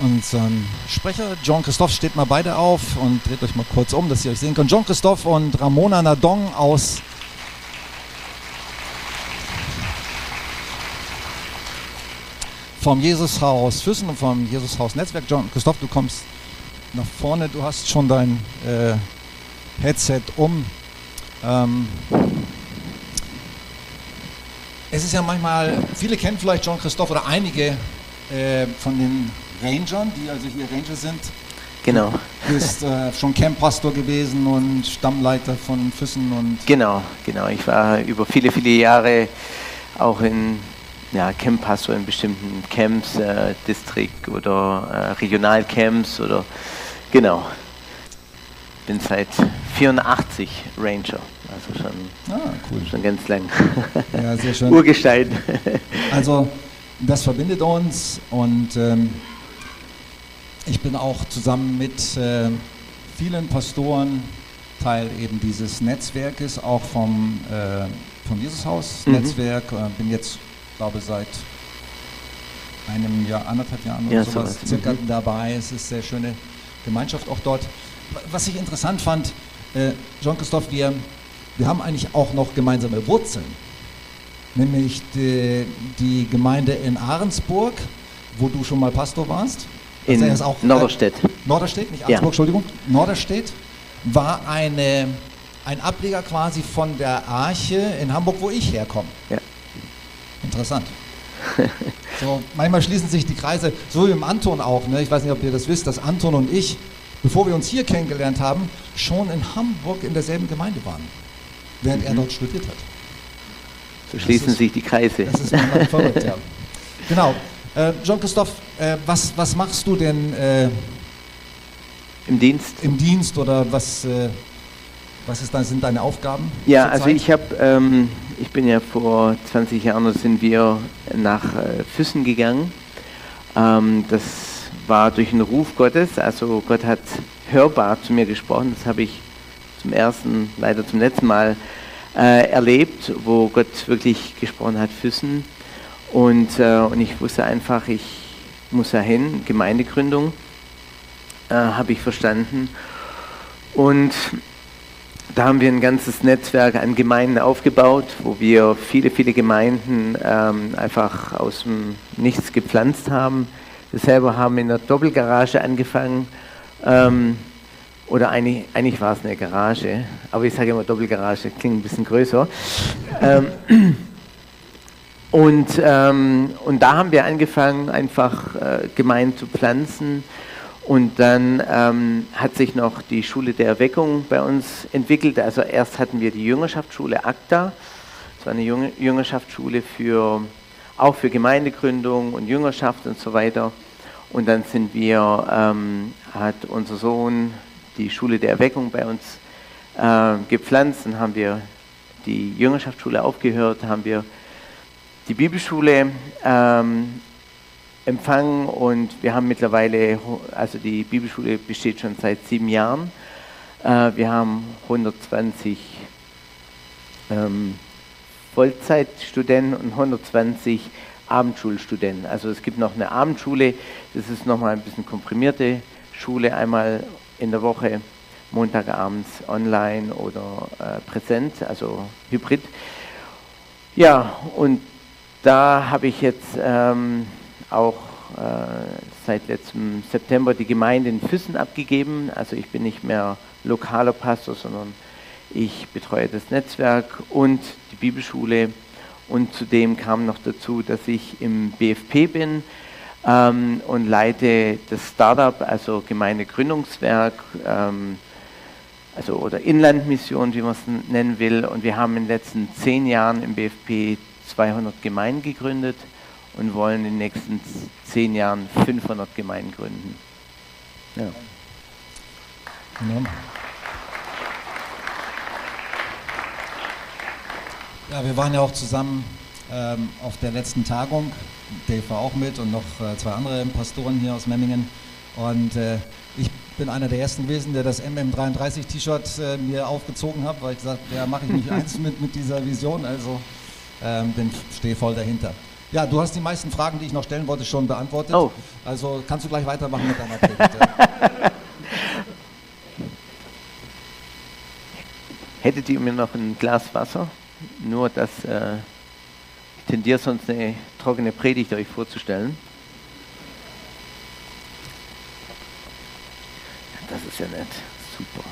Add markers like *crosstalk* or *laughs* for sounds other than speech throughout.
Unseren Sprecher John Christoph steht mal beide auf und dreht euch mal kurz um, dass ihr euch sehen könnt. John Christoph und Ramona Nadong aus vom Jesushaus Füssen und vom Jesushaus Netzwerk. John Christoph, du kommst nach vorne, du hast schon dein äh, Headset um. Ähm, es ist ja manchmal, viele kennen vielleicht John Christoph oder einige äh, von den Rangern, die also hier Ranger sind. Genau. Du bist äh, schon Camppastor gewesen und Stammleiter von Füssen und. Genau, genau. Ich war über viele, viele Jahre auch in ja, Camppastor in bestimmten Camps, äh, Distrikt oder äh, Regionalcamps oder genau. Bin seit 84 Ranger, also schon, ah, cool. schon ganz lang. Ja, sehr schön. *laughs* Urgestein. Also das verbindet uns und ähm, ich bin auch zusammen mit äh, vielen Pastoren Teil eben dieses Netzwerkes, auch vom, äh, vom Jesushaus-Netzwerk. Mhm. Äh, bin jetzt, glaube seit einem Jahr, anderthalb Jahren oder Ja, sowas sowas, circa mhm. dabei. Es ist sehr schöne Gemeinschaft auch dort. Was ich interessant fand, äh, Jean-Christophe, wir, wir haben eigentlich auch noch gemeinsame Wurzeln nämlich die, die Gemeinde in Ahrensburg, wo du schon mal Pastor warst. In er ist auch- Norderstedt. Norderstedt, nicht Ja. Ahrensburg, Entschuldigung. Norderstedt war eine, ein Ableger quasi von der Arche in Hamburg, wo ich herkomme. Ja. Interessant. *laughs* So, manchmal schließen sich die Kreise, so wie im Anton auch. Ne? Ich weiß nicht, ob ihr das wisst, dass Anton und ich, bevor wir uns hier kennengelernt haben, schon in Hamburg in derselben Gemeinde waren, während er Mhm. dort studiert hat. So schließen ist- sich die Kreise. Das ist manchmal verrückt, ja. *laughs* Genau. Äh, Jean-Christophe, äh, was, was machst du denn äh, Im Dienst. im Dienst oder was, äh, was ist, sind deine Aufgaben? Ja, also ich habe, ähm, ich bin ja vor 20 Jahren da sind wir nach äh, Füssen gegangen. Ähm, das war durch den Ruf Gottes. Also Gott hat hörbar zu mir gesprochen. Das habe ich zum ersten, leider zum letzten Mal äh, erlebt, wo Gott wirklich gesprochen hat, Füssen. Und, äh, und ich wusste einfach, ich muss dahin, Gemeindegründung, äh, habe ich verstanden. Und da haben wir ein ganzes Netzwerk an Gemeinden aufgebaut, wo wir viele, viele Gemeinden ähm, einfach aus dem Nichts gepflanzt haben. Wir selber haben in der Doppelgarage angefangen. Ähm, oder eigentlich, eigentlich war es eine Garage, aber ich sage immer Doppelgarage, klingt ein bisschen größer. ähm, und, ähm, und da haben wir angefangen, einfach äh, Gemeinden zu pflanzen. Und dann ähm, hat sich noch die Schule der Erweckung bei uns entwickelt. Also erst hatten wir die Jüngerschaftsschule ACTA. Das war eine Jüng- Jüngerschaftsschule für, auch für Gemeindegründung und Jüngerschaft und so weiter. Und dann sind wir, ähm, hat unser Sohn die Schule der Erweckung bei uns äh, gepflanzt. Dann haben wir die Jüngerschaftsschule aufgehört, haben wir die Bibelschule ähm, empfangen und wir haben mittlerweile, also die Bibelschule besteht schon seit sieben Jahren. Äh, wir haben 120 ähm, Vollzeitstudenten und 120 Abendschulstudenten. Also es gibt noch eine Abendschule, das ist nochmal ein bisschen komprimierte Schule, einmal in der Woche, Montagabends online oder äh, präsent, also hybrid. Ja, und da habe ich jetzt ähm, auch äh, seit letztem September die Gemeinde in Füssen abgegeben. Also ich bin nicht mehr lokaler Pastor, sondern ich betreue das Netzwerk und die Bibelschule. Und zudem kam noch dazu, dass ich im BFP bin ähm, und leite das Startup, also Gemeindegründungswerk, ähm, also oder Inlandmission, wie man es nennen will. Und wir haben in den letzten zehn Jahren im BFP 200 Gemeinden gegründet und wollen in den nächsten zehn Jahren 500 Gemeinden gründen. Ja. Ja. Ja, wir waren ja auch zusammen ähm, auf der letzten Tagung. Dave war auch mit und noch äh, zwei andere Pastoren hier aus Memmingen. Und äh, ich bin einer der ersten gewesen, der das MM33-T-Shirt äh, mir aufgezogen hat, weil ich gesagt habe, ja, mache ich mich *laughs* eins mit, mit dieser Vision. Also ähm, bin stehe voll dahinter. Ja, du hast die meisten Fragen, die ich noch stellen wollte, schon beantwortet. Oh. Also kannst du gleich weitermachen mit deiner Predigt. *laughs* Hättet ihr mir noch ein Glas Wasser? Nur, dass äh, ich tendiere sonst eine trockene Predigt euch vorzustellen. Das ist ja nett. Super.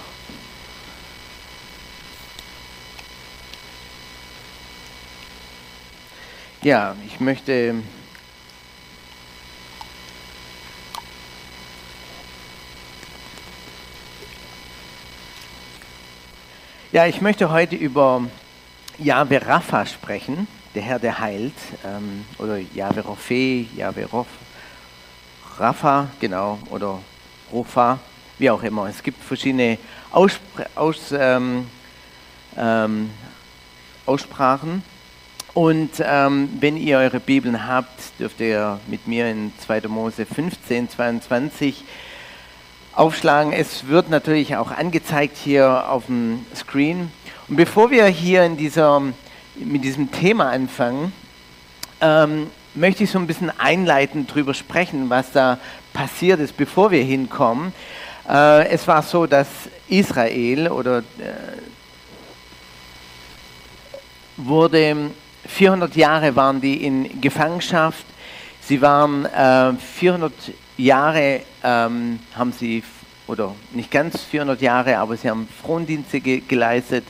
Ja, ich möchte Ja, ich möchte heute über Yahweh Rapha sprechen, der Herr, der heilt, ähm, oder Yahweh Rophe, Yahweh Rof, Rapha, genau, oder Rofa, wie auch immer. Es gibt verschiedene Ausspr Aus, ähm, ähm, Aussprachen. Und ähm, wenn ihr eure Bibeln habt, dürft ihr mit mir in 2. Mose 15, 22 aufschlagen. Es wird natürlich auch angezeigt hier auf dem Screen. Und bevor wir hier in dieser, mit diesem Thema anfangen, ähm, möchte ich so ein bisschen einleitend drüber sprechen, was da passiert ist, bevor wir hinkommen. Äh, es war so, dass Israel oder äh, wurde 400 Jahre waren die in Gefangenschaft. Sie waren äh, 400 Jahre ähm, haben sie, oder nicht ganz 400 Jahre, aber sie haben Frondienste ge geleistet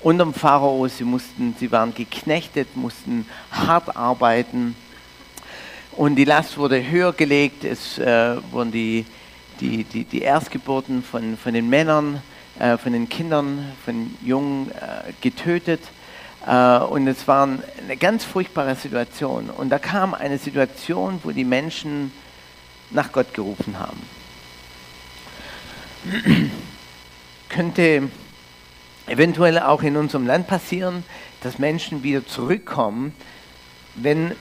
unterm Pharao. Sie, mussten, sie waren geknechtet, mussten hart arbeiten. Und die Last wurde höher gelegt. Es äh, wurden die, die, die, die Erstgeburten von, von den Männern, äh, von den Kindern, von Jungen äh, getötet. Äh, und es war eine ganz furchtbare Situation. Und da kam eine Situation, wo die Menschen nach Gott gerufen haben. *clears throat* Könnte eventuell auch in unserem Land passieren, dass Menschen wieder zurückkommen, wenn,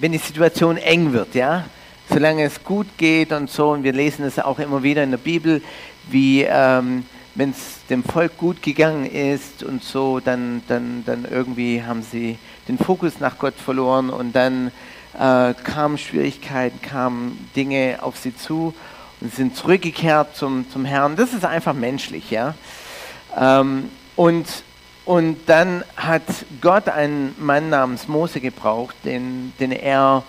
wenn die Situation eng wird, ja. Solange es gut geht und so, und wir lesen es auch immer wieder in der Bibel, wie ähm, wenn es dem Volk gut gegangen ist und so, dann, dann, dann irgendwie haben sie den Fokus nach Gott verloren und dann äh, kamen Schwierigkeiten, kamen Dinge auf sie zu und sind zurückgekehrt zum, zum Herrn. Das ist einfach menschlich, ja. Ähm, und, und dann hat Gott einen Mann namens Mose gebraucht, den, den er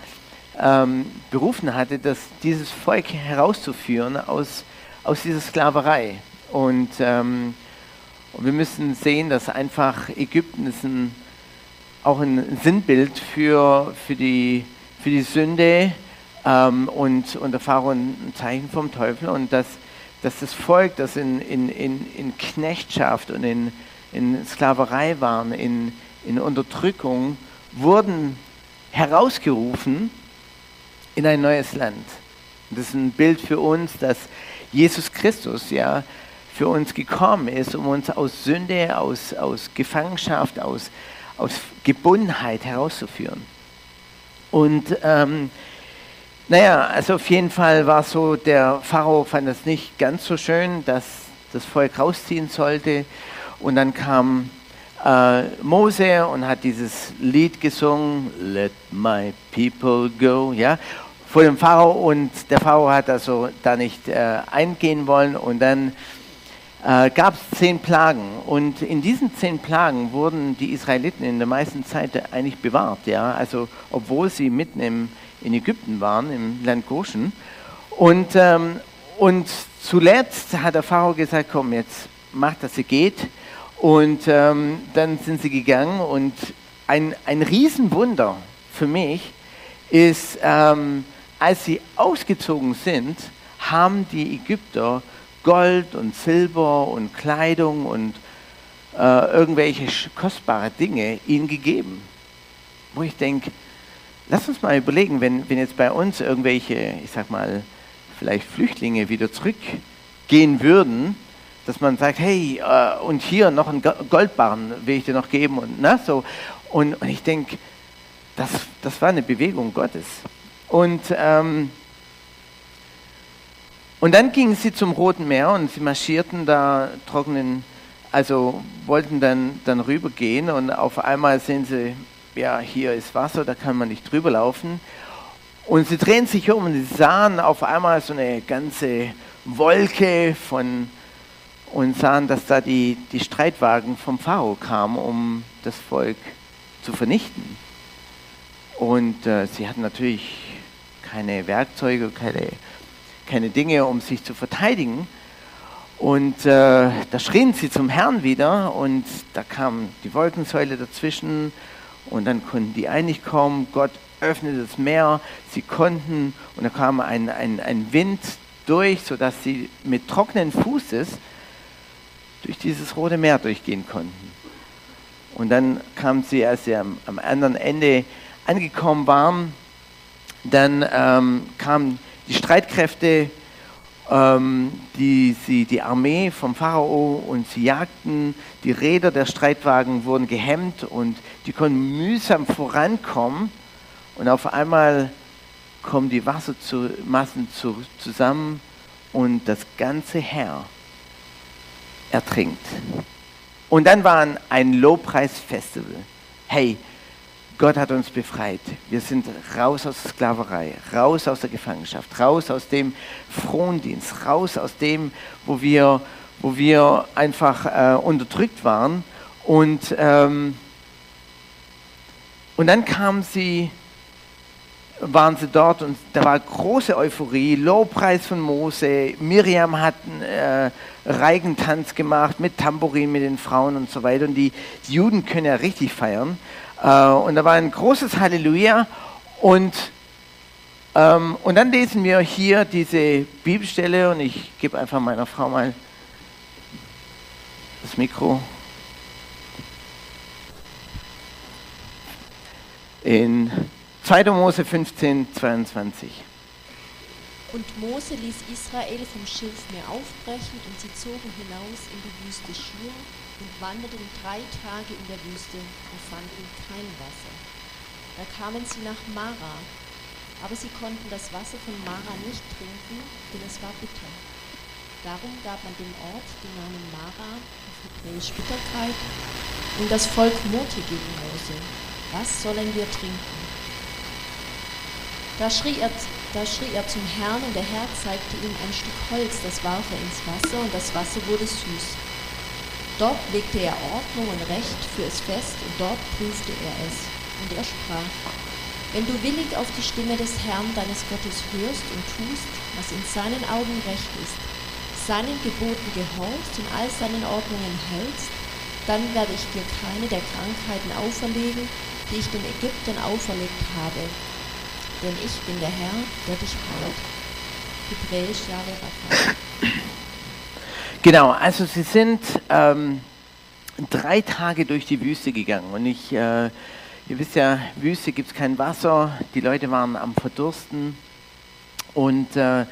ähm, berufen hatte, das, dieses Volk herauszuführen aus, aus dieser Sklaverei. Und, ähm, und wir müssen sehen, dass einfach Ägypten ist ein, auch ein Sinnbild für, für, die, für die Sünde ähm, und, und der ein Zeichen vom Teufel und dass, dass das Volk, das in, in, in, in Knechtschaft und in, in Sklaverei waren, in, in Unterdrückung, wurden herausgerufen in ein neues Land. Das ist ein Bild für uns, dass Jesus Christus ja für uns gekommen ist, um uns aus Sünde, aus, aus Gefangenschaft, aus, aus Gebundenheit herauszuführen. Und ähm, naja, also auf jeden Fall war so, der Pharao fand es nicht ganz so schön, dass das Volk rausziehen sollte. Und dann kam äh, Mose und hat dieses Lied gesungen, Let my people go, ja, vor dem Pharao. Und der Pharao hat also da nicht äh, eingehen wollen. Und dann äh, gab es zehn Plagen. Und in diesen zehn Plagen wurden die Israeliten in der meisten Zeit eigentlich bewahrt. Ja? Also obwohl sie mitten im, in Ägypten waren, im Land Goshen. Und, ähm, und zuletzt hat der Pharao gesagt, komm, jetzt macht, dass ihr geht. Und ähm, dann sind sie gegangen und ein, ein Riesenwunder für mich ist, ähm, als sie ausgezogen sind, haben die Ägypter Gold und Silber und Kleidung und äh, irgendwelche kostbare Dinge ihnen gegeben. Wo ich denke, lass uns mal überlegen, wenn, wenn jetzt bei uns irgendwelche, ich sag mal, vielleicht Flüchtlinge wieder zurückgehen würden, dass man sagt, hey, äh, und hier noch einen Goldbarren will ich dir noch geben und na, so. Und, und ich denke, das, das war eine Bewegung Gottes. Und ähm, und dann gingen sie zum Roten Meer und sie marschierten da trockenen, also wollten dann, dann rübergehen und auf einmal sehen sie ja, hier ist Wasser, da kann man nicht drüber laufen. Und sie drehen sich um und sie sahen auf einmal so eine ganze Wolke von und sahen, dass da die, die Streitwagen vom Pharao kamen, um das Volk zu vernichten. Und äh, sie hatten natürlich keine Werkzeuge, keine, keine Dinge, um sich zu verteidigen. Und äh, da schrien sie zum Herrn wieder und da kam die Wolkensäule dazwischen und dann konnten die einig kommen. Gott öffnete das Meer, sie konnten und da kam ein, ein, ein Wind durch, sodass sie mit trockenen Fußes durch dieses Rote Meer durchgehen konnten. Und dann kamen sie, als sie am, am anderen Ende angekommen waren, dann ähm, kamen die Streitkräfte, ähm, die, sie, die Armee vom Pharao und sie jagten. Die Räder der Streitwagen wurden gehemmt und die konnten mühsam vorankommen. Und auf einmal kommen die Wassermassen zu, zusammen und das ganze Heer ertrinkt. Und dann war ein Lobpreisfestival. Hey, Gott hat uns befreit. Wir sind raus aus der Sklaverei, raus aus der Gefangenschaft, raus aus dem Frondienst, raus aus dem, wo wir, wo wir einfach äh, unterdrückt waren. Und, ähm, und dann kamen sie waren sie dort und da war große Euphorie, Lobpreis von Mose. Miriam hat einen äh, Reigentanz gemacht mit Tambourin, mit den Frauen und so weiter. Und die, die Juden können ja richtig feiern. Äh, und da war ein großes Halleluja. Und, ähm, und dann lesen wir hier diese Bibelstelle und ich gebe einfach meiner Frau mal das Mikro. In 2. Mose 15, 22. Und Mose ließ Israel vom Schilfmeer aufbrechen und sie zogen hinaus in die Wüste Schur und wanderten drei Tage in der Wüste und fanden kein Wasser. Da kamen sie nach Mara, aber sie konnten das Wasser von Mara nicht trinken, denn es war bitter. Darum gab man dem Ort den Namen Mara, auf Hebräisch Bitterkeit, und das Volk murrte gegen Mose. Was sollen wir trinken? Da schrie, er, da schrie er zum Herrn und der Herr zeigte ihm ein Stück Holz, das warf er ins Wasser und das Wasser wurde süß. Dort legte er Ordnung und Recht für es fest und dort prüfte er es. Und er sprach, wenn du willig auf die Stimme des Herrn deines Gottes hörst und tust, was in seinen Augen recht ist, seinen Geboten gehorchst und all seinen Ordnungen hältst, dann werde ich dir keine der Krankheiten auferlegen, die ich den Ägyptern auferlegt habe, denn ich bin der Herr, der dich heilt. Hebräisch Jahwe. Genau, also sie sind ähm, drei Tage durch die Wüste gegangen und ich, äh, ihr wisst ja, Wüste gibt es kein Wasser, die Leute waren am Verdursten und äh,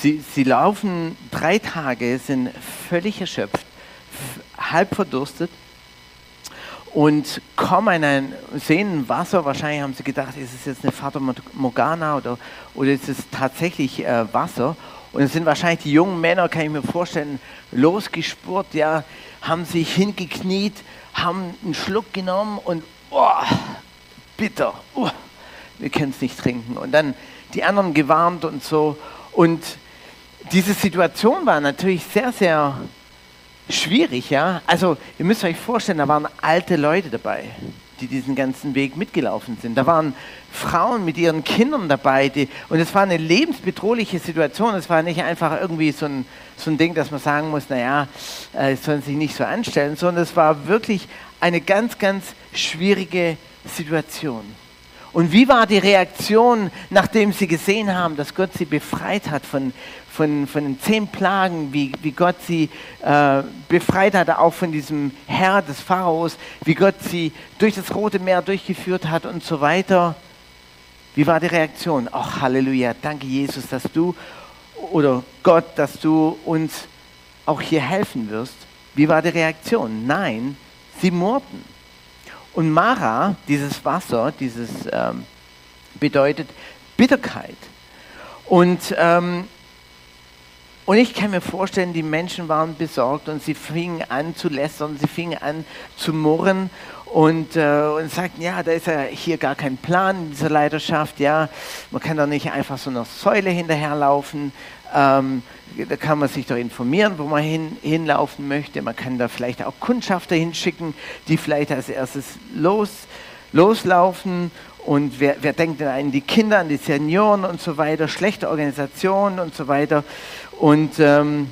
sie, sie laufen drei Tage, sind völlig erschöpft, halb verdurstet und kommen ein, sehen Wasser, wahrscheinlich haben sie gedacht, ist es jetzt eine Fata Morgana oder, oder ist es tatsächlich äh, Wasser? Und es sind wahrscheinlich die jungen Männer, kann ich mir vorstellen, losgespurt, ja, haben sich hingekniet, haben einen Schluck genommen und oh, bitter, oh, wir können es nicht trinken. Und dann die anderen gewarnt und so. Und diese Situation war natürlich sehr, sehr schwierig, ja. Also ihr müsst euch vorstellen, da waren alte Leute dabei, die diesen ganzen Weg mitgelaufen sind. Da waren Frauen mit ihren Kindern dabei, die, und es war eine lebensbedrohliche Situation. Es war nicht einfach irgendwie so ein, so ein Ding, dass man sagen muss, naja, äh, es sollen sich nicht so anstellen, sondern es war wirklich eine ganz, ganz schwierige Situation. Und wie war die Reaktion, nachdem sie gesehen haben, dass Gott sie befreit hat von, von, von den zehn Plagen, wie, wie Gott sie äh, befreit hat, auch von diesem Herr des Pharaos, wie Gott sie durch das Rote Meer durchgeführt hat und so weiter. Wie war die Reaktion? Ach, Halleluja, danke Jesus, dass du oder Gott, dass du uns auch hier helfen wirst. Wie war die Reaktion? Nein, sie murrten. Und Mara, dieses Wasser, dieses ähm, bedeutet Bitterkeit. Und ähm, und ich kann mir vorstellen, die Menschen waren besorgt und sie fingen an zu lästern, sie fingen an zu murren und, äh, und sagten, ja, da ist ja hier gar kein Plan in dieser Leiterschaft, ja, man kann doch nicht einfach so einer Säule hinterherlaufen, ähm, da kann man sich doch informieren, wo man hin, hinlaufen möchte, man kann da vielleicht auch Kundschafter hinschicken, die vielleicht als erstes los, loslaufen. Und wer, wer denkt denn an die Kinder, an die Senioren und so weiter, schlechte Organisationen und so weiter. Und ähm,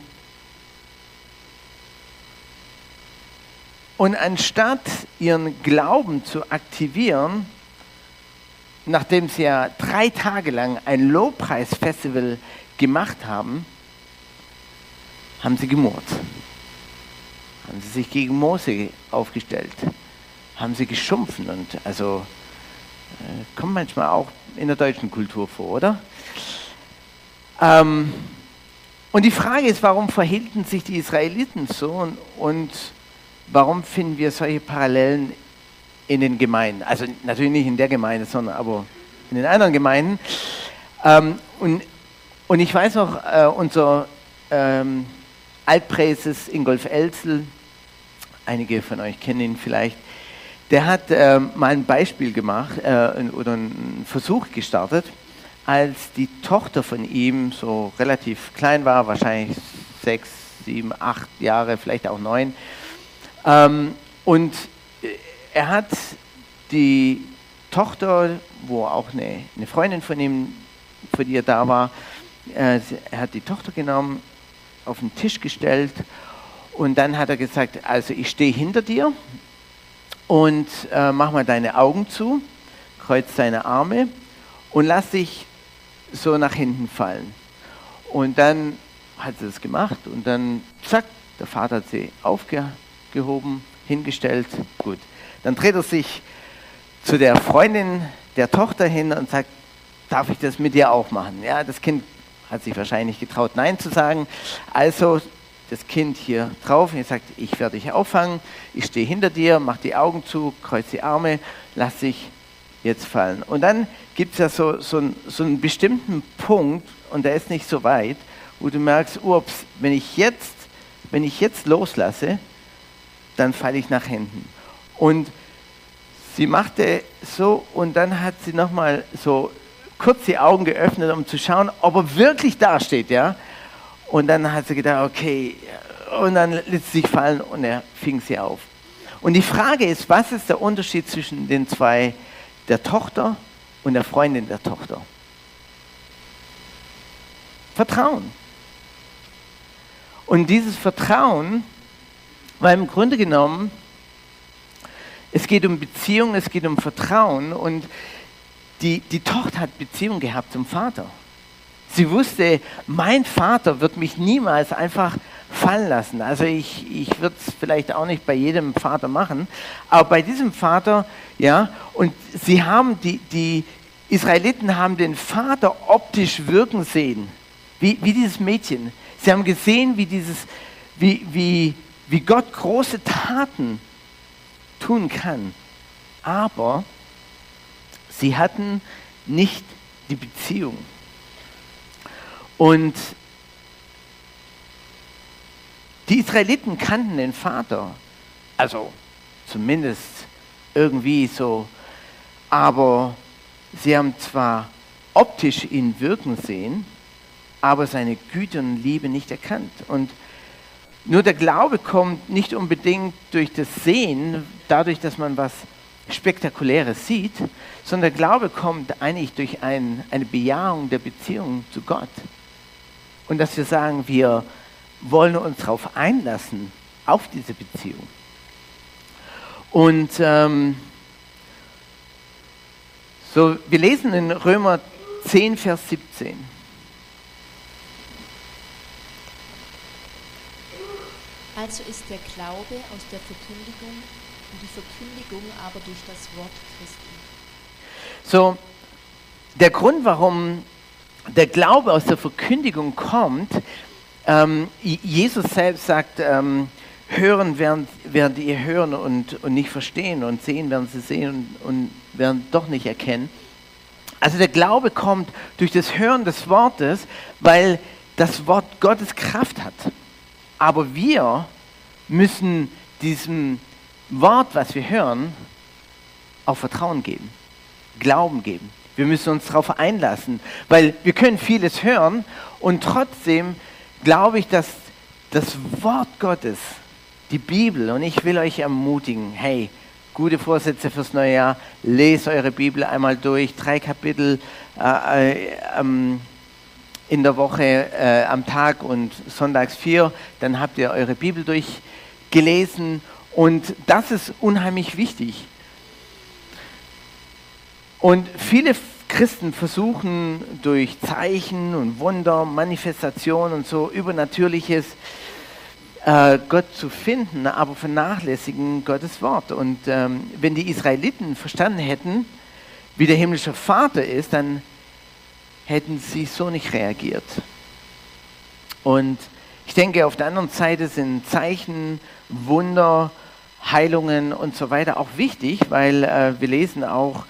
Und anstatt ihren Glauben zu aktivieren, nachdem sie ja drei Tage lang ein Lobpreisfestival gemacht haben, haben sie gemurrt. Haben sie sich gegen Mose aufgestellt. Haben sie geschumpfen und also äh, kommt manchmal auch in der deutschen Kultur vor, oder? Ähm, und die Frage ist, warum verhielten sich die Israeliten so und, und warum finden wir solche Parallelen in den Gemeinden? Also natürlich nicht in der Gemeinde, sondern aber in den anderen Gemeinden. Ähm, und, und ich weiß noch, äh, unser ähm, Altpräses Ingolf Elzel, einige von euch kennen ihn vielleicht, der hat äh, mal ein Beispiel gemacht äh, oder einen Versuch gestartet, als die Tochter von ihm so relativ klein war, wahrscheinlich sechs, sieben, acht Jahre, vielleicht auch neun, ähm, und äh, er hat die Tochter, wo auch eine, eine Freundin von ihm, von ihr da war, er hat die Tochter genommen, auf den Tisch gestellt und dann hat er gesagt, also ich stehe hinter dir und äh, mach mal deine Augen zu, kreuz deine Arme und lass dich so nach hinten fallen. Und dann hat sie das gemacht und dann, zack, der Vater hat sie aufgehört gehoben, hingestellt. Gut. Dann dreht er sich zu der Freundin der Tochter hin und sagt, darf ich das mit dir auch machen? Ja, das Kind hat sich wahrscheinlich getraut, Nein zu sagen. Also das Kind hier drauf und sagt, ich werde dich auffangen, ich stehe hinter dir, mach die Augen zu, kreuz die Arme, lass dich jetzt fallen. Und dann gibt es ja so, so, so einen bestimmten Punkt, und der ist nicht so weit, wo du merkst, ups, wenn ich jetzt, wenn ich jetzt loslasse, dann falle ich nach hinten. Und sie machte so und dann hat sie nochmal so kurz die Augen geöffnet, um zu schauen, ob er wirklich dasteht, ja. Und dann hat sie gedacht, okay, und dann ließ sie sich fallen und er fing sie auf. Und die Frage ist, was ist der Unterschied zwischen den zwei, der Tochter und der Freundin der Tochter? Vertrauen. Und dieses Vertrauen weil im Grunde genommen, es geht um Beziehung, es geht um Vertrauen und die, die Tochter hat Beziehung gehabt zum Vater. Sie wusste, mein Vater wird mich niemals einfach fallen lassen. Also ich, ich würde es vielleicht auch nicht bei jedem Vater machen, aber bei diesem Vater, ja, und sie haben, die, die Israeliten haben den Vater optisch wirken sehen, wie, wie dieses Mädchen. Sie haben gesehen, wie dieses, wie, wie wie Gott große Taten tun kann. Aber sie hatten nicht die Beziehung. Und die Israeliten kannten den Vater, also zumindest irgendwie so, aber sie haben zwar optisch ihn wirken sehen, aber seine Güte und Liebe nicht erkannt. Und nur der Glaube kommt nicht unbedingt durch das Sehen, dadurch, dass man was Spektakuläres sieht, sondern der Glaube kommt eigentlich durch ein, eine Bejahung der Beziehung zu Gott. Und dass wir sagen, wir wollen uns darauf einlassen, auf diese Beziehung. Und ähm, so, wir lesen in Römer 10, Vers 17. Also ist der Glaube aus der Verkündigung die Verkündigung aber durch das Wort Christi. So, der Grund, warum der Glaube aus der Verkündigung kommt, ähm, Jesus selbst sagt, ähm, hören werden, werden ihr hören und, und nicht verstehen und sehen werden sie sehen und, und werden doch nicht erkennen. Also der Glaube kommt durch das Hören des Wortes, weil das Wort Gottes Kraft hat. Aber wir müssen diesem Wort, was wir hören, auch Vertrauen geben, Glauben geben. Wir müssen uns darauf einlassen, weil wir können vieles hören und trotzdem glaube ich, dass das Wort Gottes, die Bibel, und ich will euch ermutigen, hey, gute Vorsätze fürs neue Jahr, lest eure Bibel einmal durch, drei Kapitel äh, äh, ähm, in der Woche äh, am Tag und sonntags vier, dann habt ihr eure Bibel durchgelesen und das ist unheimlich wichtig. Und viele Christen versuchen durch Zeichen und Wunder, Manifestationen und so Übernatürliches äh, Gott zu finden, aber vernachlässigen Gottes Wort. Und ähm, wenn die Israeliten verstanden hätten, wie der himmlische Vater ist, dann hätten sie so nicht reagiert. Und ich denke, auf der anderen Seite sind Zeichen, Wunder, Heilungen und so weiter auch wichtig, weil äh, wir lesen auch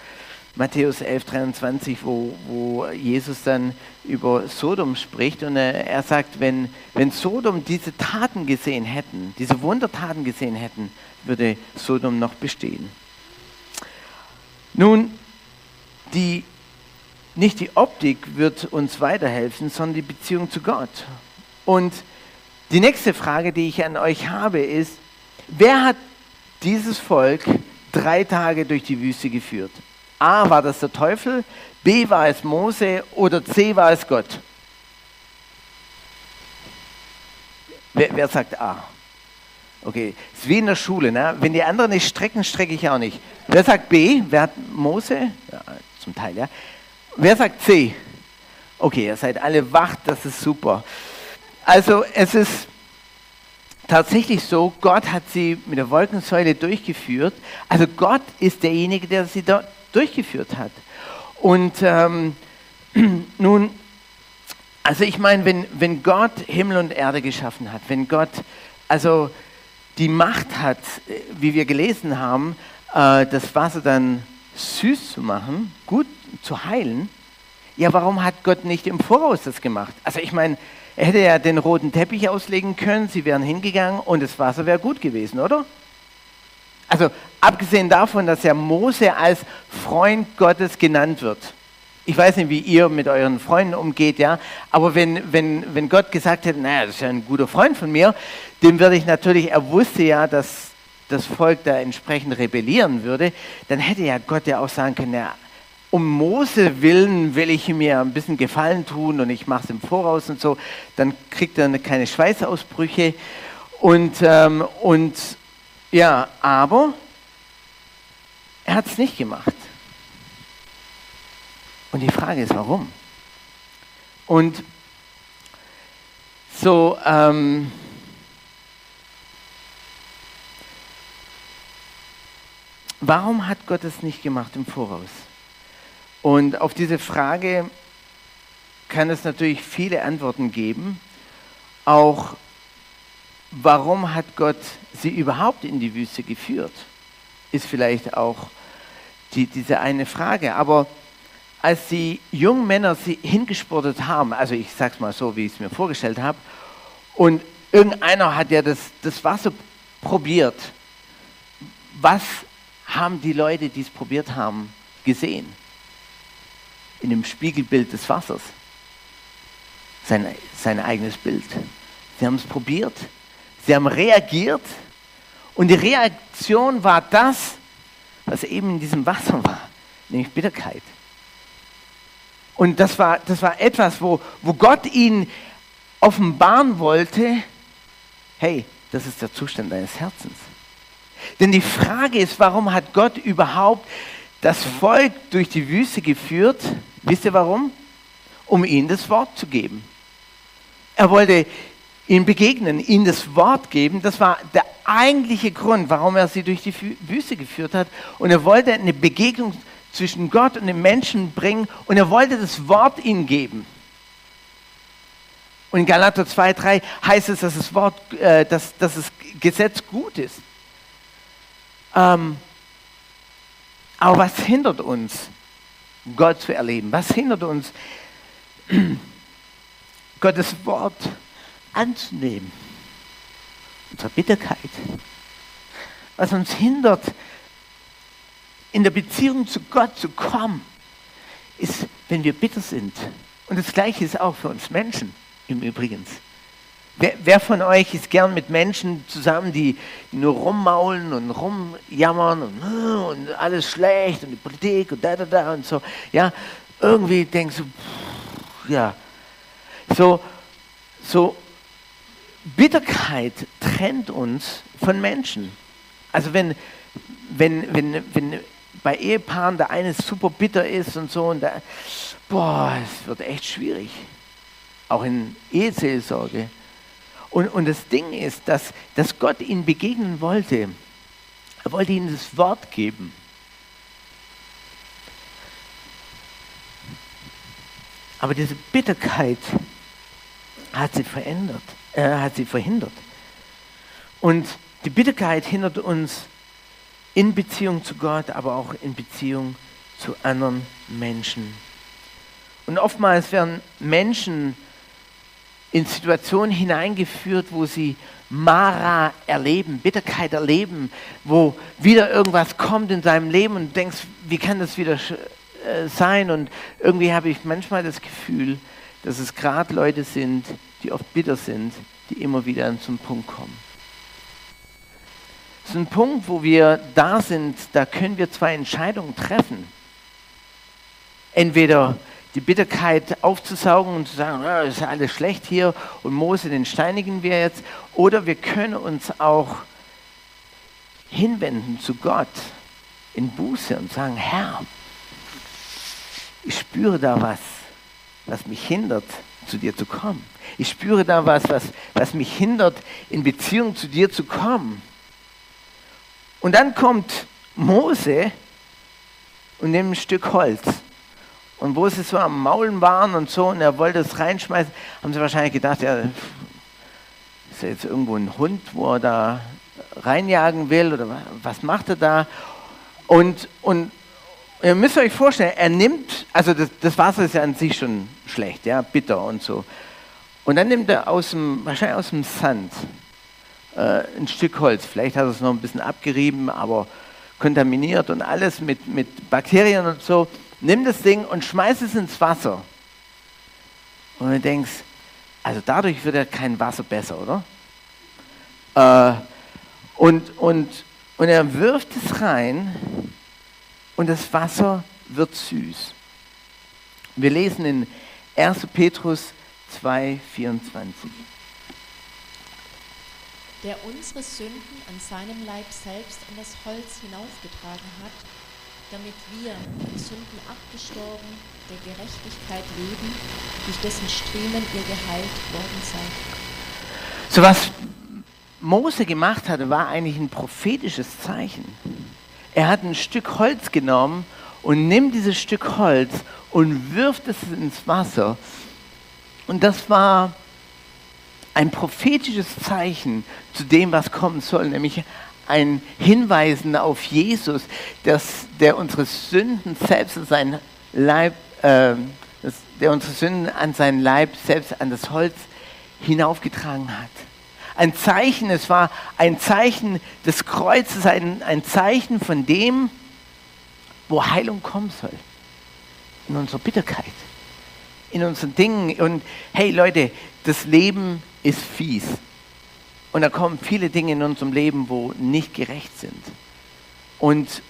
Matthäus 11, 23, wo, wo Jesus dann über Sodom spricht und er, er sagt, wenn, wenn Sodom diese Taten gesehen hätten, diese Wundertaten gesehen hätten, würde Sodom noch bestehen. Nun, die, nicht die Optik wird uns weiterhelfen, sondern die Beziehung zu Gott. Und die nächste Frage, die ich an euch habe, ist, wer hat dieses Volk drei Tage durch die Wüste geführt? A, war das der Teufel, B, war es Mose oder C, war es Gott? Wer, wer sagt A? Okay, ist wie in der Schule. Ne? Wenn die anderen nicht strecken, strecke ich auch nicht. Wer sagt B? Wer hat Mose? Ja, zum Teil, ja. Wer sagt C? Okay, ihr seid alle wach, das ist super. Also es ist tatsächlich so, Gott hat sie mit der Wolkensäule durchgeführt. Also Gott ist derjenige, der sie dort durchgeführt hat. Und ähm, *clears throat* nun, also ich meine, wenn, wenn Gott Himmel und Erde geschaffen hat, wenn Gott also die Macht hat, wie wir gelesen haben, äh, das Wasser dann süß zu machen, gut zu heilen, ja, warum hat Gott nicht im Voraus das gemacht? Also ich meine, er hätte ja den roten Teppich auslegen können, sie wären hingegangen und das Wasser wäre gut gewesen, oder? Also abgesehen davon, dass ja Mose als Freund Gottes genannt wird. Ich weiß nicht, wie ihr mit euren Freunden umgeht, ja, aber wenn, wenn, wenn Gott gesagt hätte, naja, das ist ja ein guter Freund von mir, dem würde ich natürlich, er wusste ja, dass das Volk da entsprechend rebellieren würde, dann hätte ja Gott ja auch sagen können, ja, um Mose willen will ich mir ein bisschen Gefallen tun und ich mache es im Voraus und so, dann kriegt er keine Schweißausbrüche und, ähm, und ja, aber er hat es nicht gemacht. Und die Frage ist, warum? Und so, ähm, warum hat Gott es nicht gemacht im Voraus? Und auf diese Frage kann es natürlich viele Antworten geben. Auch warum hat Gott sie überhaupt in die Wüste geführt, ist vielleicht auch die, diese eine Frage. Aber als die jungen Männer sie hingesportet haben, also ich sage es mal so, wie ich es mir vorgestellt habe, und irgendeiner hat ja das, das Wasser probiert, was haben die Leute, die es probiert haben, gesehen? In dem Spiegelbild des Wassers. Sein, sein eigenes Bild. Sie haben es probiert, Sie haben reagiert und die Reaktion war das, was eben in diesem Wasser war, nämlich Bitterkeit. Und das war, das war etwas, wo, wo Gott ihnen offenbaren wollte, hey, das ist der Zustand deines Herzens. Denn die Frage ist, warum hat Gott überhaupt das Volk durch die Wüste geführt? Wisst ihr warum? Um ihnen das Wort zu geben. Er wollte ihm begegnen, ihnen das Wort geben. Das war der eigentliche Grund, warum er sie durch die Wüste geführt hat. Und er wollte eine Begegnung zwischen Gott und den Menschen bringen und er wollte das Wort ihnen geben. Und in Galater 2, 3 heißt es, dass das, Wort, äh, dass, dass das Gesetz gut ist. Ähm, aber was hindert uns, Gott zu erleben? Was hindert uns, *clears throat* Gottes Wort zu anzunehmen. Unsere Bitterkeit. Was uns hindert, in der Beziehung zu Gott zu kommen, ist, wenn wir bitter sind. Und das Gleiche ist auch für uns Menschen im Übrigen. Wer, wer, von euch ist gern mit Menschen zusammen, die, nur rummaulen und rumjammern und, und, alles schlecht und die Politik und da, da, da und so. Ja, irgendwie denkst du, pff, ja, so, so Bitterkeit trennt uns von Menschen. Also wenn, wenn, wenn, wenn bei Ehepaaren der eine super bitter ist und so und da, boah, es wird echt schwierig. Auch in Eheseelsorge. Und, und das Ding ist, dass, dass Gott ihnen begegnen wollte. Er wollte ihnen das Wort geben. Aber diese Bitterkeit hat sie verändert, äh, hat sie verhindert. Und die Bitterkeit hindert uns in Beziehung zu Gott, aber auch in Beziehung zu anderen Menschen. Und oftmals werden Menschen in Situationen hineingeführt, wo sie Mara erleben, Bitterkeit erleben, wo wieder irgendwas kommt in seinem Leben und du denkst, wie kann das wieder äh, sein? Und irgendwie habe ich manchmal das Gefühl, dass es gerade Leute sind, die oft bitter sind, die immer wieder an so einen Punkt kommen. Es ist ein Punkt, wo wir da sind, da können wir zwei Entscheidungen treffen. Entweder die Bitterkeit aufzusaugen und zu sagen, oh, ist ja alles schlecht hier und Mose, den steinigen wir jetzt. Oder wir können uns auch hinwenden zu Gott in Buße und sagen, Herr, ich spüre da was, was mich hindert, zu dir zu kommen. Ich spüre da was, was, was mich hindert, in Beziehung zu dir zu kommen. Und dann kommt Mose und nimmt ein Stück Holz und wo sie so am Maulen waren und so und er wollte es reinschmeißen, haben sie wahrscheinlich gedacht, ja, ist ja jetzt irgendwo ein Hund, wo er da reinjagen will oder was macht er da? Und, und ihr müsst euch vorstellen, er nimmt, also das, das Wasser ist ja an sich schon schlecht, ja, bitter und so. Und dann nimmt er aus dem, wahrscheinlich aus dem Sand äh, ein Stück Holz. Vielleicht hat er es noch ein bisschen abgerieben, aber kontaminiert und alles mit, mit Bakterien und so nimm das Ding und schmeiß es ins Wasser. Und du denkst, also dadurch wird ja kein Wasser besser, oder? Äh, und, und, und er wirft es rein und das Wasser wird süß. Wir lesen in 1. Petrus 2, 24. Der unsere Sünden an seinem Leib selbst an das Holz hinaufgetragen hat, damit wir, die Sünden abgestorben, der Gerechtigkeit leben, durch dessen Striemen ihr geheilt worden seid. So was Mose gemacht hatte, war eigentlich ein prophetisches Zeichen. Er hat ein Stück Holz genommen und nimmt dieses Stück Holz und wirft es ins Wasser. Und das war ein prophetisches Zeichen zu dem, was kommen soll, nämlich ein Hinweisen auf Jesus, dass der unsere Sünden selbst an seinen Leib, äh, der unsere Sünden an seinen Leib selbst an das Holz hinaufgetragen hat. Ein Zeichen, es war ein Zeichen des Kreuzes, ein, ein Zeichen von dem, wo Heilung kommen soll. In unserer Bitterkeit, in unseren Dingen. Und hey Leute, das Leben ist fies. Und da kommen viele Dinge in unserem Leben, wo nicht gerecht sind. Und,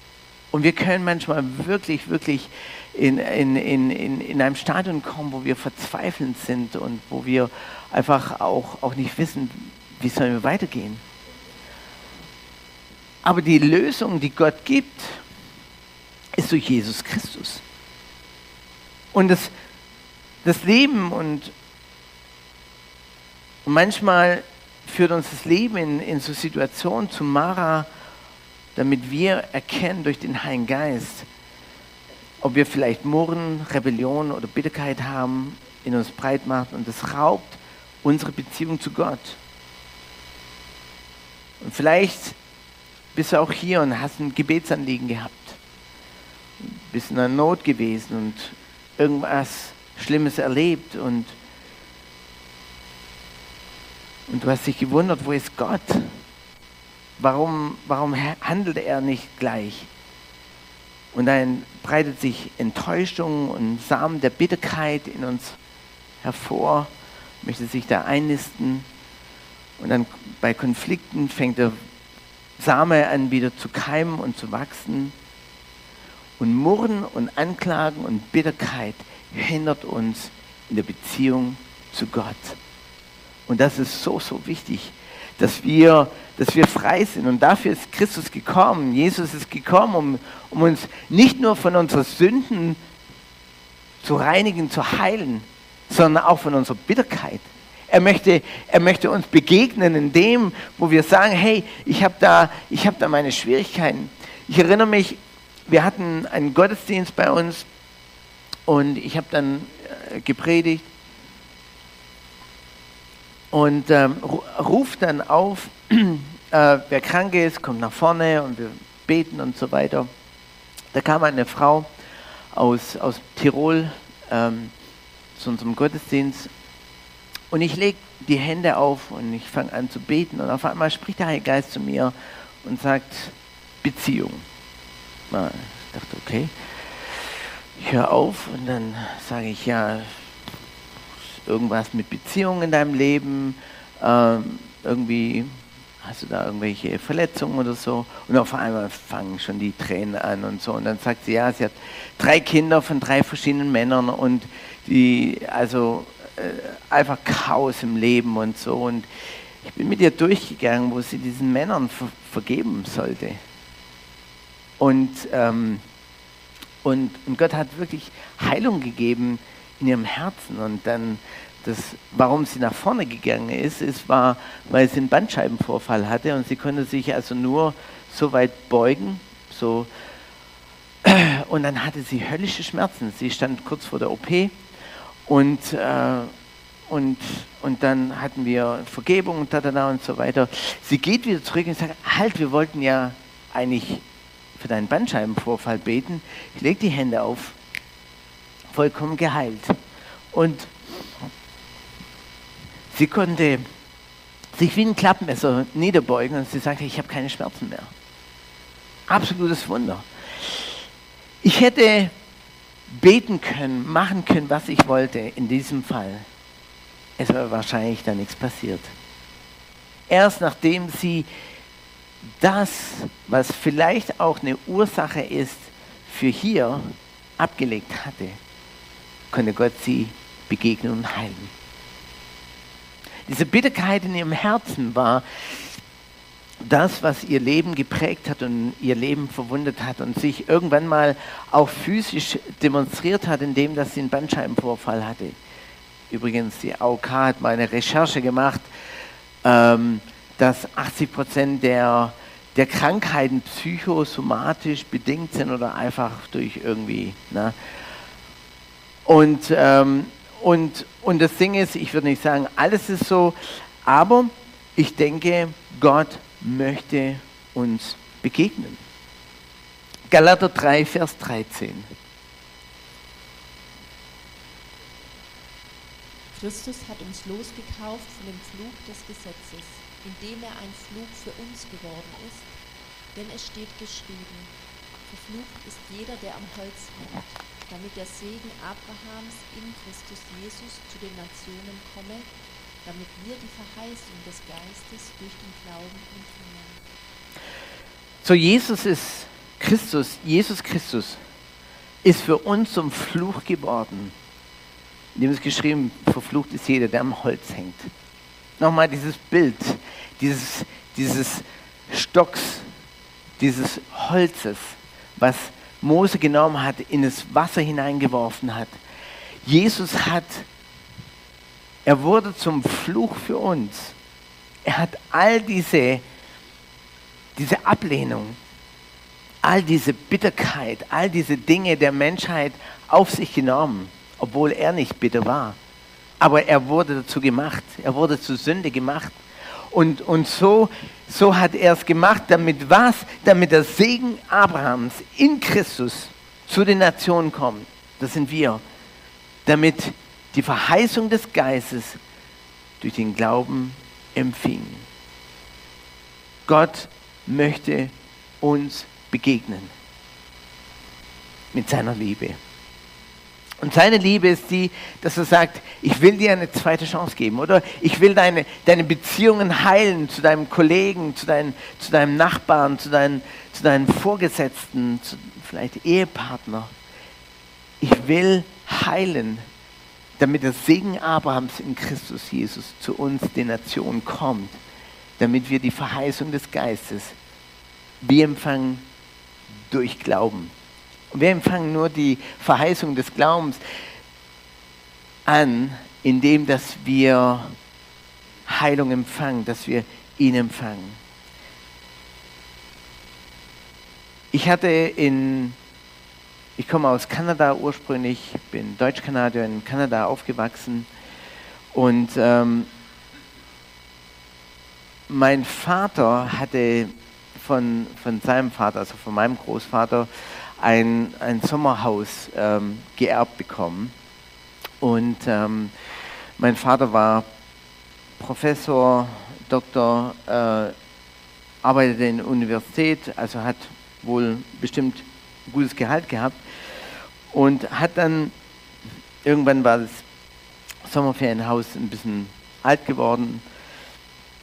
und wir können manchmal wirklich, wirklich in, in, in, in, in einem Stadium kommen, wo wir verzweifelnd sind und wo wir einfach auch, auch nicht wissen, wie sollen wir weitergehen. Aber die Lösung, die Gott gibt, ist durch Jesus Christus. Und das, das Leben und, und manchmal führt uns das Leben in, in so Situationen zu Mara, damit wir erkennen durch den Heiligen Geist, ob wir vielleicht Murren, Rebellion oder Bitterkeit haben, in uns breit macht und das raubt unsere Beziehung zu Gott. Und vielleicht bist du auch hier und hast ein Gebetsanliegen gehabt, bist in einer Not gewesen und irgendwas Schlimmes erlebt und und du hast dich gewundert, wo ist Gott? Warum, warum handelt er nicht gleich? Und dann breitet sich Enttäuschung und Samen der Bitterkeit in uns hervor, möchte sich da einnisten. Und dann bei Konflikten fängt der Same an wieder zu keimen und zu wachsen. Und Murren und Anklagen und Bitterkeit hindert uns in der Beziehung zu Gott. Und das ist so, so wichtig, dass wir, dass wir frei sind. Und dafür ist Christus gekommen. Jesus ist gekommen, um, um uns nicht nur von unseren Sünden zu reinigen, zu heilen, sondern auch von unserer Bitterkeit. Er möchte, er möchte uns begegnen in dem, wo wir sagen, hey, ich habe da, hab da meine Schwierigkeiten. Ich erinnere mich, wir hatten einen Gottesdienst bei uns und ich habe dann äh, gepredigt und ähm, ruft dann auf, *clears throat* äh, wer krank ist, kommt nach vorne und wir beten und so weiter. Da kam eine Frau aus, aus Tirol ähm, zu unserem Gottesdienst und ich lege die Hände auf und ich fange an zu beten und auf einmal spricht der Heilige Geist zu mir und sagt Beziehung. Na, ich dachte, okay, ich höre auf und dann sage ich, ja, irgendwas mit Beziehungen in deinem Leben, ähm, irgendwie hast du da irgendwelche Verletzungen oder so? Und auf einmal fangen schon die Tränen an und so. Und dann sagt sie, ja, sie hat drei Kinder von drei verschiedenen Männern und die, also äh, einfach Chaos im Leben und so. Und ich bin mit ihr durchgegangen, wo sie diesen Männern ver vergeben sollte. Und, ähm, und, und Gott hat wirklich Heilung gegeben in ihrem Herzen. Und dann, das, warum sie nach vorne gegangen ist, ist war, weil sie einen Bandscheibenvorfall hatte und sie konnte sich also nur so weit beugen, so und dann hatte sie höllische Schmerzen. Sie stand kurz vor der OP und, äh, und, und dann hatten wir Vergebung und, da, da, da und so weiter. Sie geht wieder zurück und sagt, halt, wir wollten ja eigentlich für deinen Bandscheibenvorfall beten. Ich lege die Hände auf, vollkommen geheilt. Und sie konnte sich wie ein Klappmesser niederbeugen und sie sagte, ich habe keine Schmerzen mehr. Absolutes Wunder. Ich hätte beten können, machen können, was ich wollte in diesem Fall. Es wäre wahrscheinlich da nichts passiert. Erst nachdem sie das, was vielleicht auch eine Ursache ist für hier, abgelegt hatte, konnte Gott sie begegnen und heilen. Diese Bitterkeit in ihrem Herzen war das, was ihr Leben geprägt hat und ihr Leben verwundet hat und sich irgendwann mal auch physisch demonstriert hat, indem dass sie einen Bandscheibenvorfall hatte. Übrigens, die AOK hat mal eine Recherche gemacht, ähm, dass 80 Prozent der, der Krankheiten psychosomatisch bedingt sind oder einfach durch irgendwie. Ne? Und, ähm, und, und das Ding ist, ich würde nicht sagen, alles ist so, aber ich denke, Gott möchte uns begegnen. Galater 3, Vers 13. Christus hat uns losgekauft von dem Flug des Gesetzes, indem er ein Flug für uns geworden ist. Denn es steht geschrieben, verflucht ist jeder, der am Holz hängt, damit der Segen Abrahams in Christus Jesus zu den Nationen komme, damit wir die Verheißung des Geistes durch den Glauben empfangen. So, Jesus ist Christus, Jesus Christus ist für uns zum Fluch geworden. In dem ist geschrieben, verflucht ist jeder, der am Holz hängt. Nochmal dieses Bild, dieses, dieses Stocks, dieses Holzes, was Mose genommen hat, in das Wasser hineingeworfen hat. Jesus hat er wurde zum Fluch für uns. Er hat all diese, diese Ablehnung, all diese Bitterkeit, all diese Dinge der Menschheit auf sich genommen, obwohl er nicht bitter war. Aber er wurde dazu gemacht, er wurde zur Sünde gemacht. Und, und so, so hat er es gemacht, damit was? Damit der Segen Abrahams in Christus zu den Nationen kommt. Das sind wir. Damit die Verheißung des Geistes durch den Glauben empfingen. Gott möchte uns begegnen. mit seiner Liebe. Und seine Liebe ist die, dass er sagt, ich will dir eine zweite Chance geben oder ich will deine, deine Beziehungen heilen zu deinem Kollegen, zu, dein, zu deinem Nachbarn, zu deinen, zu deinen Vorgesetzten, zu vielleicht Ehepartner. Ich will heilen, damit der Segen Abrahams in Christus Jesus zu uns, den Nationen, kommt, damit wir die Verheißung des Geistes, wir empfangen durch Glauben. Und wir empfangen nur die Verheißung des Glaubens an, indem dass wir Heilung empfangen, dass wir ihn empfangen. Ich hatte in, ich komme aus Kanada ursprünglich, bin Deutsch-Kanadier in Kanada aufgewachsen und ähm, mein Vater hatte von, von seinem Vater, also von meinem Großvater, ein, ein Sommerhaus ähm, geerbt bekommen. Und ähm, mein Vater war Professor, Doktor, äh, arbeitete in der Universität, also hat wohl bestimmt ein gutes Gehalt gehabt und hat dann, irgendwann war das Sommerferienhaus ein bisschen alt geworden,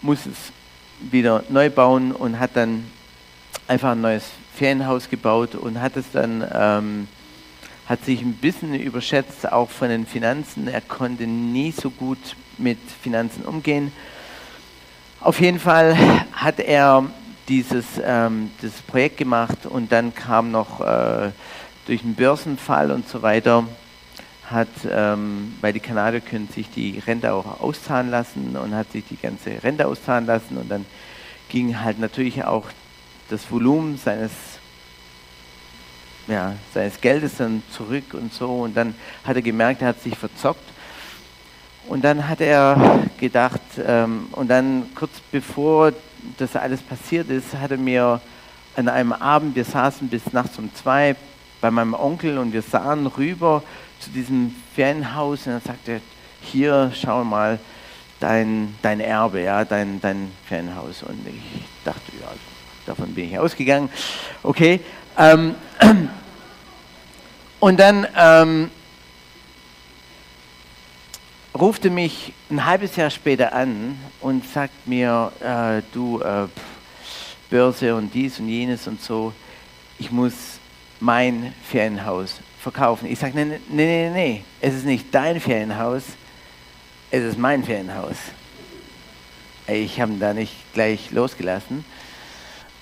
muss es wieder neu bauen und hat dann einfach ein neues Ferienhaus gebaut und hat es dann, ähm, hat sich ein bisschen überschätzt, auch von den Finanzen. Er konnte nie so gut mit Finanzen umgehen. Auf jeden Fall hat er dieses, ähm, dieses Projekt gemacht und dann kam noch äh, durch einen Börsenfall und so weiter, hat, ähm, weil die Kanadier können sich die Rente auch auszahlen lassen und hat sich die ganze Rente auszahlen lassen und dann ging halt natürlich auch das Volumen seines, ja, seines Geldes dann zurück und so. Und dann hat er gemerkt, er hat sich verzockt. Und dann hat er gedacht, ähm, und dann kurz bevor das alles passiert ist, hat er mir an einem Abend, wir saßen bis nachts um zwei bei meinem Onkel und wir sahen rüber zu diesem Ferienhaus und er sagte, hier, schau mal, dein, dein Erbe, ja, dein, dein Ferienhaus. Und ich dachte, ja, Davon bin ich ausgegangen. Okay. Ähm, *clears throat* und dann ähm, rufte mich ein halbes Jahr später an und sagt mir, äh, du, äh, Börse und dies und jenes und so, ich muss mein Ferienhaus verkaufen. Ich sage, nee, nee, nee, nee, es ist nicht dein Ferienhaus, es ist mein Ferienhaus. Ich habe ihn da nicht gleich losgelassen.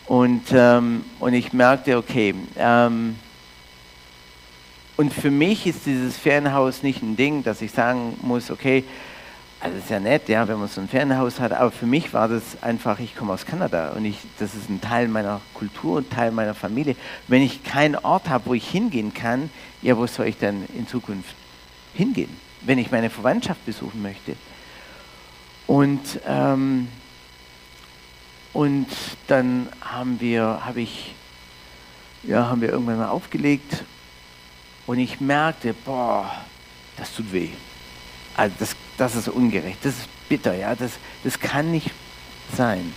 Und, ähm, und ich merkte, okay, ähm, und für mich ist dieses Ferienhaus nicht ein Ding, dass ich sagen muss, okay, also ist ja nett, ja, wenn man so ein Ferienhaus hat, aber für mich war das einfach, ich komme aus Kanada und ich, das ist ein Teil meiner Kultur, ein Teil meiner Familie. Wenn ich keinen Ort habe, wo ich hingehen kann, ja, wo soll ich dann in Zukunft hingehen, wenn ich meine Verwandtschaft besuchen möchte? Und ähm, und dann haben wir, habe ich, ja, haben wir irgendwann mal aufgelegt und ich merkte, boah, das tut weh. Also das, das ist ungerecht, das ist bitter, ja, das, das kann nicht sein.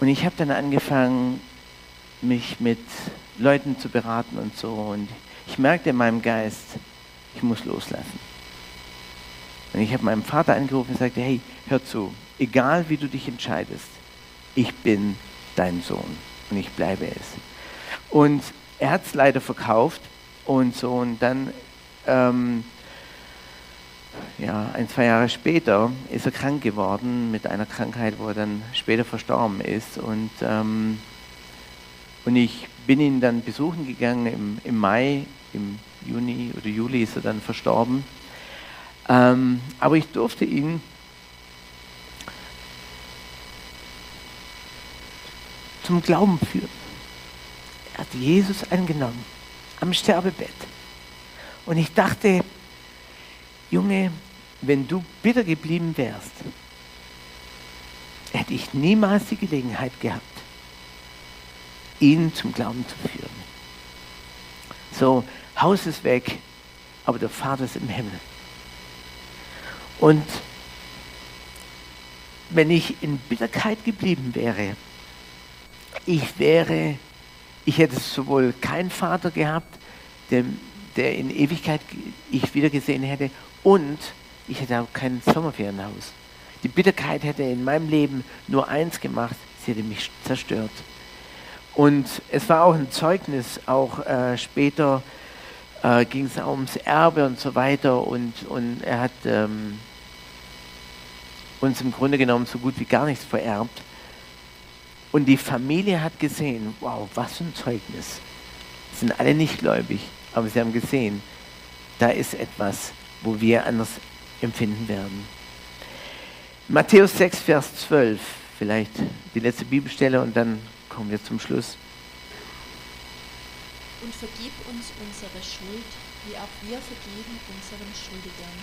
Und ich habe dann angefangen, mich mit Leuten zu beraten und so. Und ich merkte in meinem Geist, ich muss loslassen. Und ich habe meinem Vater angerufen und sagte, hey, hör zu, egal wie du dich entscheidest, ich bin dein Sohn und ich bleibe es. Und er hat es leider verkauft und so und dann, ähm, ja, ein, zwei Jahre später ist er krank geworden mit einer Krankheit, wo er dann später verstorben ist und, ähm, und ich bin ihn dann besuchen gegangen im, im Mai, im Juni oder Juli ist er dann verstorben. Ähm, aber ich durfte ihn zum Glauben führen. Er hat Jesus angenommen am Sterbebett. Und ich dachte, Junge, wenn du bitter geblieben wärst, hätte ich niemals die Gelegenheit gehabt, ihn zum Glauben zu führen. So, Haus ist weg, aber der Vater ist im Himmel. Und wenn ich in Bitterkeit geblieben wäre, ich wäre, ich hätte sowohl keinen Vater gehabt, dem, der in Ewigkeit ich wieder gesehen hätte und ich hätte auch kein Sommerferienhaus. Die Bitterkeit hätte in meinem Leben nur eins gemacht, sie hätte mich zerstört. Und es war auch ein Zeugnis, auch äh, später äh, ging es auch ums Erbe und so weiter und, und er hat ähm, uns im Grunde genommen so gut wie gar nichts vererbt. Und die Familie hat gesehen, wow, was für ein Zeugnis. Sind alle nicht gläubig, aber sie haben gesehen, da ist etwas, wo wir anders empfinden werden. Matthäus 6, Vers 12, vielleicht die letzte Bibelstelle und dann kommen wir zum Schluss. Und vergib uns unsere Schuld, wie auch wir vergeben unseren Schuldigern.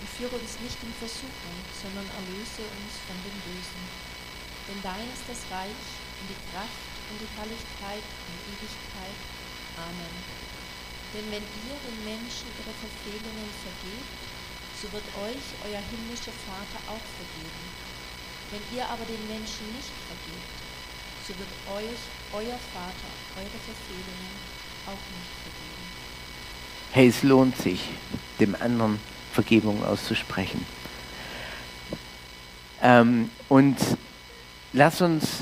Und führe uns nicht in Versuchung, sondern erlöse uns von dem Bösen. Denn dein ist das Reich und die Kraft und die Herrlichkeit in Ewigkeit. Amen. Denn wenn ihr den Menschen ihre Verfehlungen vergebt, so wird euch euer himmlischer Vater auch vergeben. Wenn ihr aber den Menschen nicht vergebt, so wird euch euer Vater eure Verfehlungen auch nicht vergeben. Hey, es lohnt sich, dem anderen Vergebung auszusprechen. Ähm, und lass uns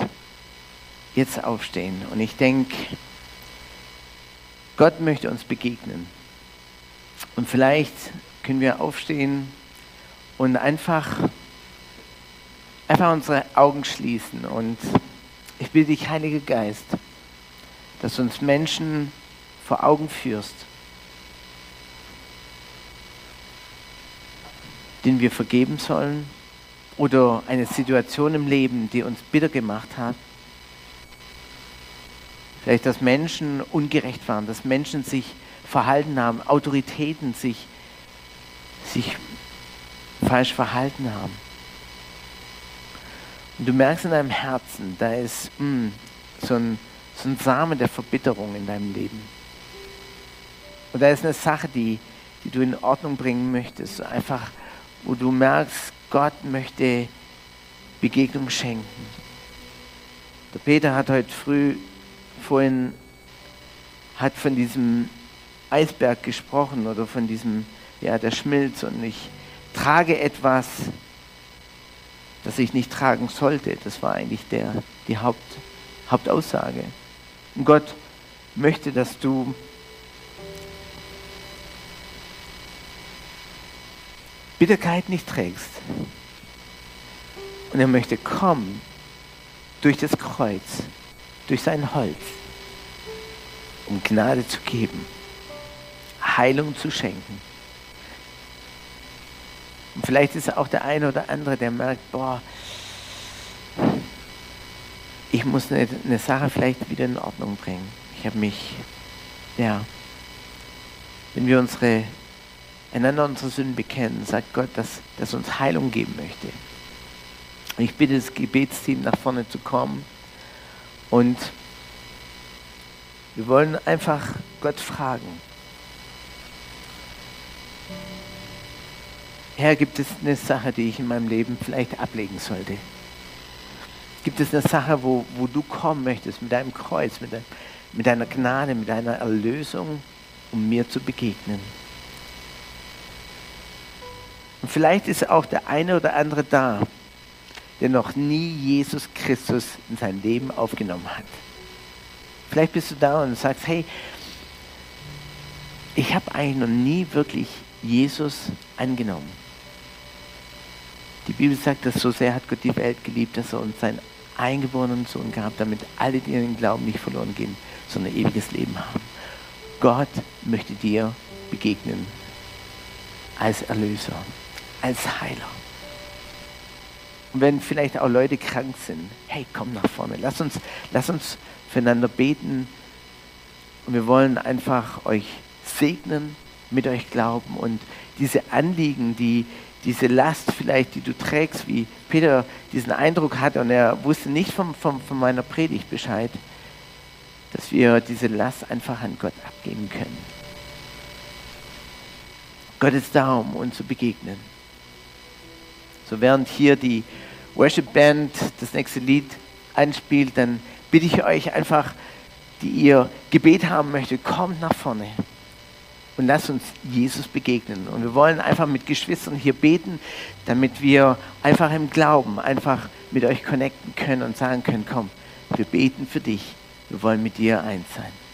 jetzt aufstehen. Und ich denke, Gott möchte uns begegnen. Und vielleicht können wir aufstehen und einfach, einfach unsere Augen schließen. Und ich bitte dich, Heiliger Geist, dass du uns Menschen vor Augen führst, denen wir vergeben sollen oder eine Situation im Leben, die uns bitter gemacht hat. Vielleicht, dass Menschen ungerecht waren, dass Menschen sich verhalten haben, Autoritäten sich, sich falsch verhalten haben. Und du merkst in deinem Herzen, da ist mh, mm, so, ein, so ein Samen der Verbitterung in deinem Leben. Und da ist eine Sache, die, die du in Ordnung bringen möchtest. Einfach, wo du merkst, Gott möchte Begegnung schenken. Der Peter hat heute früh vorhin hat von diesem Eisberg gesprochen oder von diesem, ja, der Schmilz und ich trage etwas, das ich nicht tragen sollte. Das war eigentlich der, die Haupt, Hauptaussage. Und Gott möchte, dass du Bitterkeit nicht trägst. Und er möchte kommen durch das Kreuz, durch sein Holz, um Gnade zu geben, Heilung zu schenken. Und vielleicht ist auch der eine oder andere, der merkt, boah, ich muss eine, eine Sache vielleicht wieder in Ordnung bringen. Ich habe mich, ja, wenn wir unsere, einander unsere Sünden bekennen, sagt Gott, dass, dass uns Heilung geben möchte. Ich bitte das Gebetsteam nach vorne zu kommen und wir wollen einfach Gott fragen. Herr, gibt es eine Sache, die ich in meinem Leben vielleicht ablegen sollte? Gibt es eine Sache, wo, wo du kommen möchtest mit deinem Kreuz, mit, de, mit deiner Gnade, mit deiner Erlösung, um mir zu begegnen? Und vielleicht ist auch der eine oder andere da, der noch nie Jesus Christus in sein Leben aufgenommen hat. Vielleicht bist du da und sagst, hey, ich habe eigentlich noch nie wirklich Jesus angenommen. Die Bibel sagt, dass so sehr hat Gott die Welt geliebt, dass er uns seinen eingeborenen Sohn gab, damit alle, die den Glauben nicht verloren gehen, sondern ewiges Leben haben. Gott möchte dir begegnen als Erlöser, als Heiler. Und wenn vielleicht auch Leute krank sind, hey, komm nach vorne. Lass uns, lass uns füreinander beten. Und wir wollen einfach euch segnen, mit euch glauben und diese Anliegen, die, diese Last vielleicht, die du trägst, wie Peter diesen Eindruck hatte und er wusste nicht vom, vom, von meiner Predigt Bescheid, dass wir diese Last einfach an Gott abgeben können. Gott ist da, um uns zu begegnen. So während hier die Worship Band das nächste Lied einspielt, dann bitte ich euch einfach, die ihr Gebet haben möchtet, kommt nach vorne. und lass uns Jesus begegnen. Und wir wollen einfach mit Geschwistern hier beten, damit wir einfach im Glauben einfach mit euch connecten können und sagen können, komm, wir beten für dich. Wir wollen mit dir eins sein.